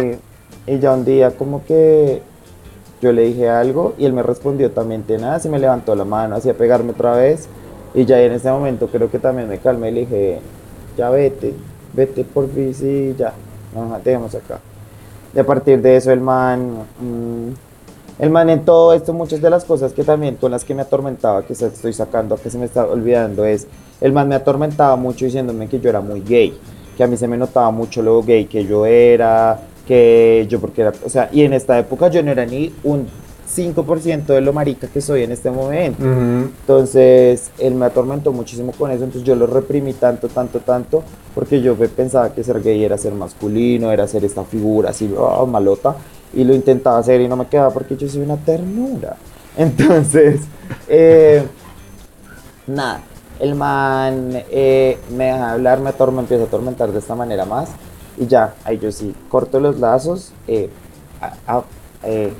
y ya un día como que yo le dije algo y él me respondió también tenaz y me levantó la mano hacía pegarme otra vez y ya en ese momento creo que también me calmé y le dije ya vete, vete por fin, sí, ya, dejemos acá. Y a partir de eso el man, mm, el man en todo esto, muchas de las cosas que también con las que me atormentaba, que estoy sacando, que se me está olvidando, es, el man me atormentaba mucho diciéndome que yo era muy gay, que a mí se me notaba mucho lo gay que yo era, que yo porque era, o sea, y en esta época yo no era ni un 5% de lo marica que soy en este momento. Entonces, él me atormentó muchísimo con eso, entonces yo lo reprimí tanto, tanto, tanto, porque yo pe- pensaba que ser gay era ser masculino, era ser esta figura así, oh, malota, y lo intentaba hacer y no me quedaba porque yo soy una ternura. Entonces, eh, nada, el man eh, me deja hablar, me, me empieza a atormentar de esta manera más, y ya, ahí yo sí, corto los lazos, eh, a- a- eh,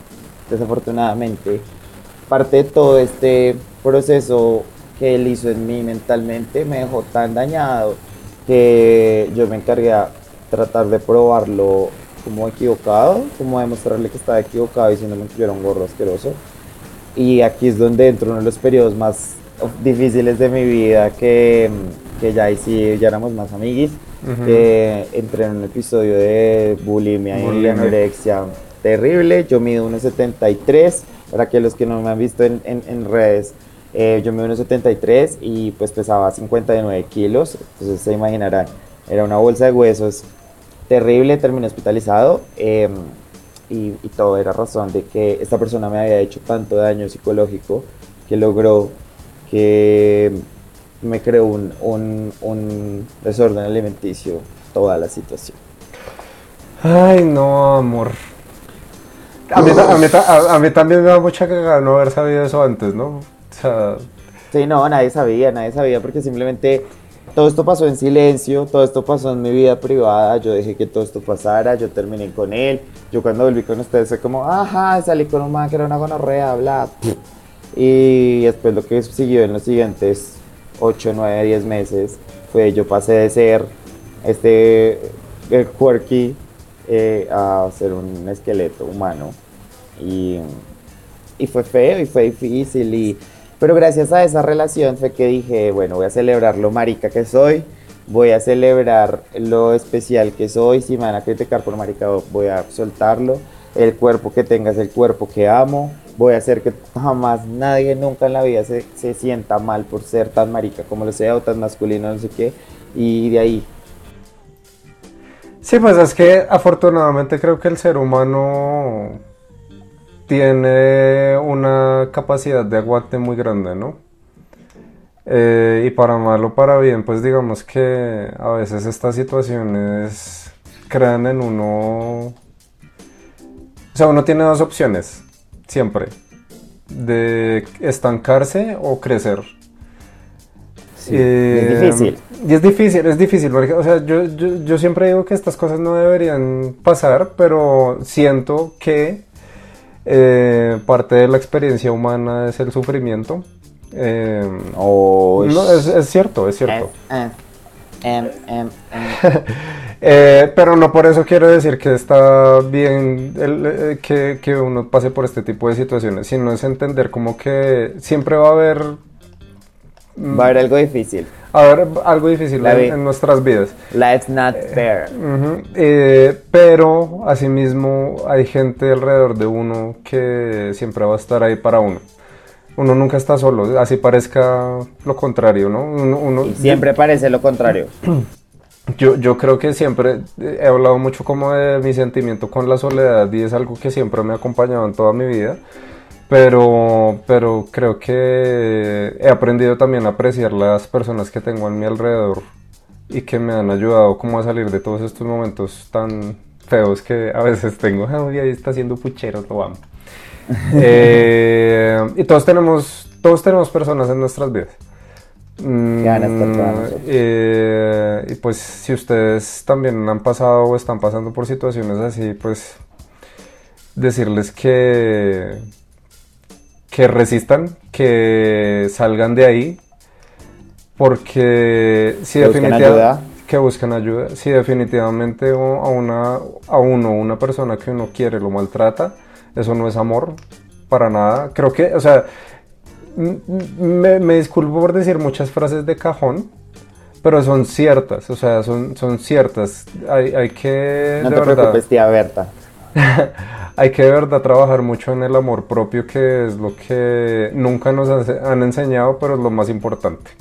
desafortunadamente, parte de todo este proceso que él hizo en mí mentalmente me dejó tan dañado que yo me encargué a tratar de probarlo como equivocado, como demostrarle que estaba equivocado diciéndome que yo era un gordo asqueroso. Y aquí es donde entro uno de los periodos más difíciles de mi vida, que, que ya ahí sí, ya éramos más amiguis, que entré en un episodio de bulimia y anorexia terrible. Yo mido 1,73. Para que los que no me han visto en, en- redes, eh, yo mido 1,73 y pues pesaba 59 kilos. Entonces se imaginarán, era una bolsa de huesos terrible. Terminé hospitalizado eh, y, y todo era razón de que esta persona me había hecho tanto daño psicológico que logró que me creó un, un, un desorden alimenticio toda la situación. Ay, no, amor. A mí, a mí a- a mí también me da mucha cagada no haber sabido eso antes, ¿no? O sea, Sí, no, nadie sabía, nadie sabía porque simplemente todo esto pasó en silencio, todo esto pasó en mi vida privada, yo dejé que todo esto pasara, yo terminé con él, yo cuando volví con ustedes fue como, ajá, salí con un man que era una gonorrea, bla, y después lo que siguió en los siguientes 8, 9, 10 meses fue yo pasé de ser este el quirky eh, a ser un esqueleto humano y, y fue feo y fue difícil y pero gracias a esa relación fue que dije, bueno, voy a celebrar lo marica que soy, voy a celebrar lo especial que soy, si me van a criticar por marica voy a soltarlo, el cuerpo que tenga es el cuerpo que amo, voy a hacer que jamás nadie nunca en la vida se, se sienta mal por ser tan marica como lo sea o tan masculino, no sé qué, y de ahí. Sí, pues es que afortunadamente creo que el ser humano tiene una capacidad de aguante muy grande, ¿no? Eh, y para mal o para bien, pues digamos que a veces estas situaciones crean en uno... O sea, uno tiene dos opciones, siempre, de estancarse o crecer. Sí, es difícil. Y es difícil, es difícil. o sea, yo, yo siempre digo que estas cosas no deberían pasar, pero siento que eh, parte de la experiencia humana es el sufrimiento. Eh, no, es, cierto, es cierto. Eh, em, em, em. pero no por eso quiero decir que está bien que, que, uno pase por este tipo de situaciones, sino es entender como que siempre va a haber Va a haber algo difícil. A ver, algo difícil en, nuestras vidas. Life's not eh, fair. Eh, pero asimismo hay gente alrededor de uno que siempre va a estar ahí para uno. Uno nunca está solo, así parezca lo contrario, ¿no? Uno, siempre parece lo contrario. Yo, yo creo que siempre he hablado mucho como de mi sentimiento con la soledad y es algo que siempre me ha acompañado en toda mi vida. Pero, pero creo que he aprendido también a apreciar las personas que tengo a mi alrededor y que me han ayudado como a salir de todos estos momentos tan feos que a veces tengo. Ay, ahí está haciendo puchero, lo amo. Eh, y todos tenemos, todos tenemos personas en nuestras vidas. Mm, eh, y pues si ustedes también han pasado o están pasando por situaciones así, pues decirles que, que resistan, que salgan de ahí, porque si definitivamente que busquen ayuda, si definitivamente a una a uno una persona que uno quiere lo maltrata, eso no es amor para nada. Creo que, o sea, me, me disculpo por decir muchas frases de cajón, pero son ciertas, o sea, son, son ciertas. Hay, hay que. No te preocupes, tía Berta. hay que de verdad trabajar mucho en el amor propio, que es lo que nunca nos han enseñado, pero es lo más importante.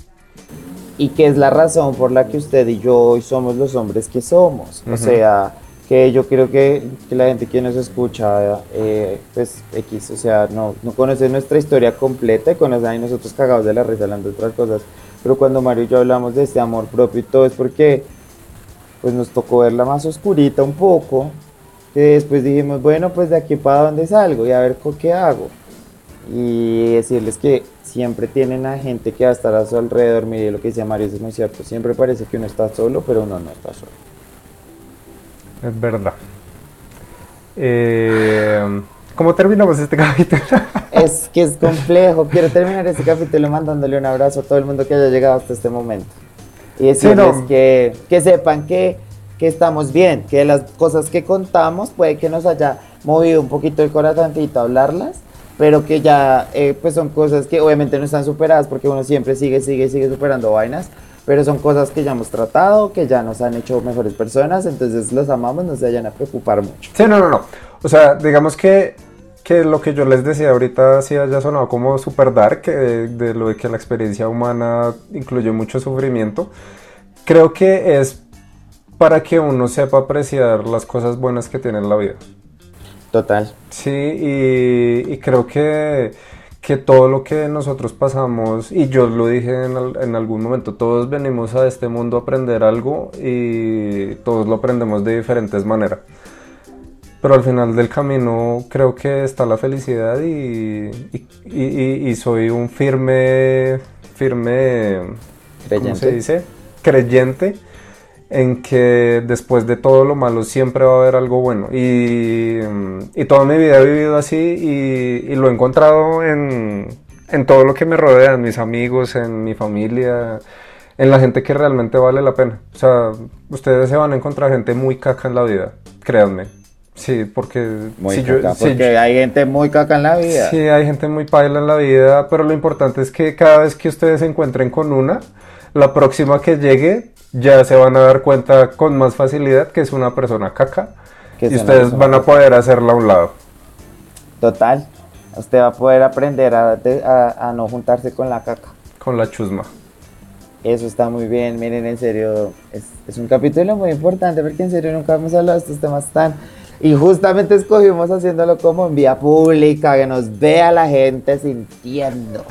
Y que es la razón por la que usted y yo hoy somos los hombres que somos. O sea, que yo creo que, que, la gente que nos escucha, eh, pues X, o sea, no, no conoce nuestra historia completa y conoce a nosotros cagados de la risa hablando de otras cosas. Pero cuando Mario y yo hablamos de este amor propio y todo es porque pues nos tocó verla más oscurita un poco después dijimos, bueno, pues de aquí para dónde salgo y a ver qué hago. Y decirles que siempre tienen a gente que va a estar a su alrededor. Mire lo que decía Mario, es muy cierto. Siempre parece que uno está solo, pero uno no está solo. Es verdad. Eh, ¿Cómo terminamos este capítulo? es que es complejo. Quiero terminar este capítulo mandándole un abrazo a todo el mundo que haya llegado hasta este momento. Y decirles que, que sepan que que estamos bien, que las cosas que contamos puede que nos haya movido un poquito el corazoncito hablarlas, pero que ya eh, pues son cosas que obviamente no están superadas porque uno siempre sigue, sigue, sigue superando vainas, pero son cosas que ya hemos tratado, que ya nos han hecho mejores personas, entonces los amamos, no se vayan a preocupar mucho. Sí, no, no, no. O sea, digamos que, que lo que yo les decía ahorita sí haya sonado como super dark, de, de lo de que la experiencia humana incluye mucho sufrimiento. Creo que es para que uno sepa apreciar las cosas buenas que tiene en la vida. Total. Sí, y, creo que, que, todo lo que nosotros pasamos, y yo lo dije en, en, algún momento, todos venimos a este mundo a aprender algo y todos lo aprendemos de diferentes maneras. Pero al final del camino creo que está la felicidad y, y, y soy un firme, firme, ¿cómo se dice? creyente en que después de todo lo malo siempre va a haber algo bueno. Y, y toda mi vida he vivido así y, y lo he encontrado en, en, todo lo que me rodea, en mis amigos, en mi familia, en la gente que realmente vale la pena. O sea, ustedes se van a encontrar gente muy caca en la vida, créanme. Sí, porque... Muy si caca, si porque hay gente muy caca en la vida. Sí, hay gente muy paila en la vida, pero lo importante es que cada vez que ustedes se encuentren con una, la próxima que llegue ya se van a dar cuenta con más facilidad que es una persona caca y ustedes van a poder hacerla a un lado. Total. Usted va a poder aprender a, a- a no juntarse con la caca. Con la chusma. Eso está muy bien, miren, en serio, es, es un capítulo muy importante porque en serio nunca hemos hablado de estos temas tan... Y justamente escogimos haciéndolo como en vía pública, que nos vea la gente sintiendo.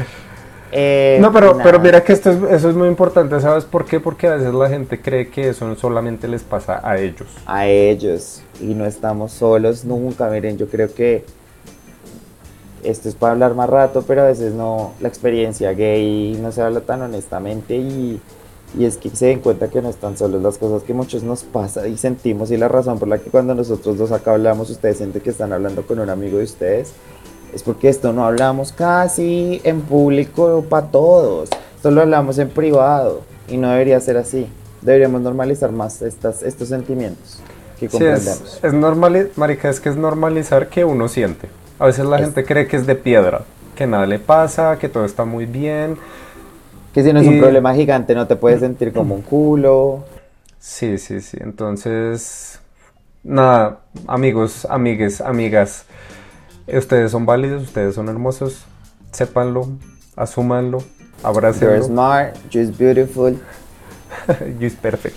Eh, No, pero, nada. pero mira que esto es, eso es muy importante, ¿sabes por qué? Porque a veces la gente cree que eso solamente les pasa a ellos. a ellos y no estamos solos nunca. Miren, yo creo que esto es para hablar más rato, pero a veces no, la experiencia gay no se habla tan honestamente y, y es que se den cuenta que no están solos las cosas que muchos nos pasa y sentimos y la razón por la que cuando nosotros dos acá hablamos, ustedes sienten que están hablando con un amigo de ustedes, es porque esto no hablamos casi en público para todos, solo hablamos en privado y no debería ser así. Deberíamos normalizar más estas, estos sentimientos que Sí, comprendemos. es, es normali- marica, es que es normalizar que uno siente. A veces la Es- gente cree que es de piedra, que nada le pasa, que todo está muy bien. Que si no es Y- un problema gigante no te puedes sentir como un culo. Sí, sí, sí. Entonces, nada, amigos, amigues, amigas, ustedes son válidos, ustedes son hermosos, sépanlo, asúmanlo, You're abrácenlo. smart, you're beautiful, You is perfect.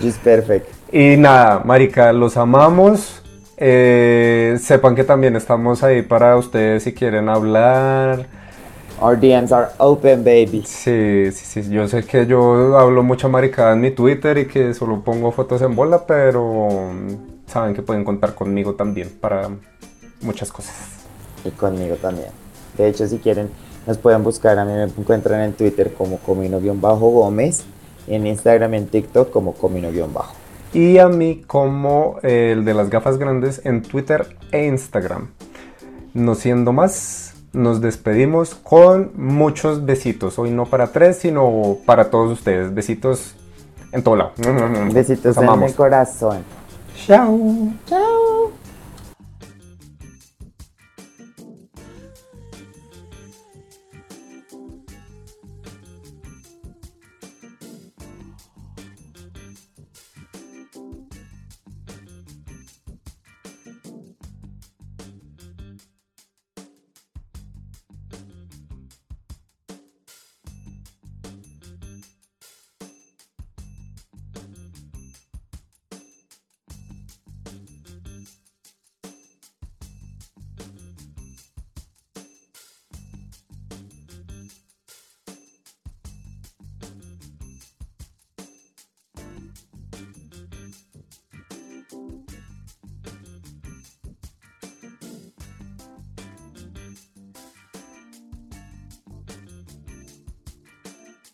you're perfect. Y nada, marica, los amamos. Eh, sepan que también estamos ahí para ustedes si quieren hablar. Our DMs are open, baby. Sí, sí, sí. Yo sé que yo hablo mucha maricada en mi Twitter y que solo pongo fotos en bola, pero saben que pueden contar conmigo también para muchas cosas. Y conmigo también. De hecho, si quieren, nos pueden buscar. A mí me encuentran en Twitter como Comino-Gómez. En Instagram y en TikTok como Comino-Bajo. Y a mí como eh, el de las gafas grandes en Twitter e Instagram. No siendo más, nos despedimos con muchos besitos. Hoy no para tres, sino para todos ustedes. Besitos en todo lado. Besitos en el corazón. Chao. Chao.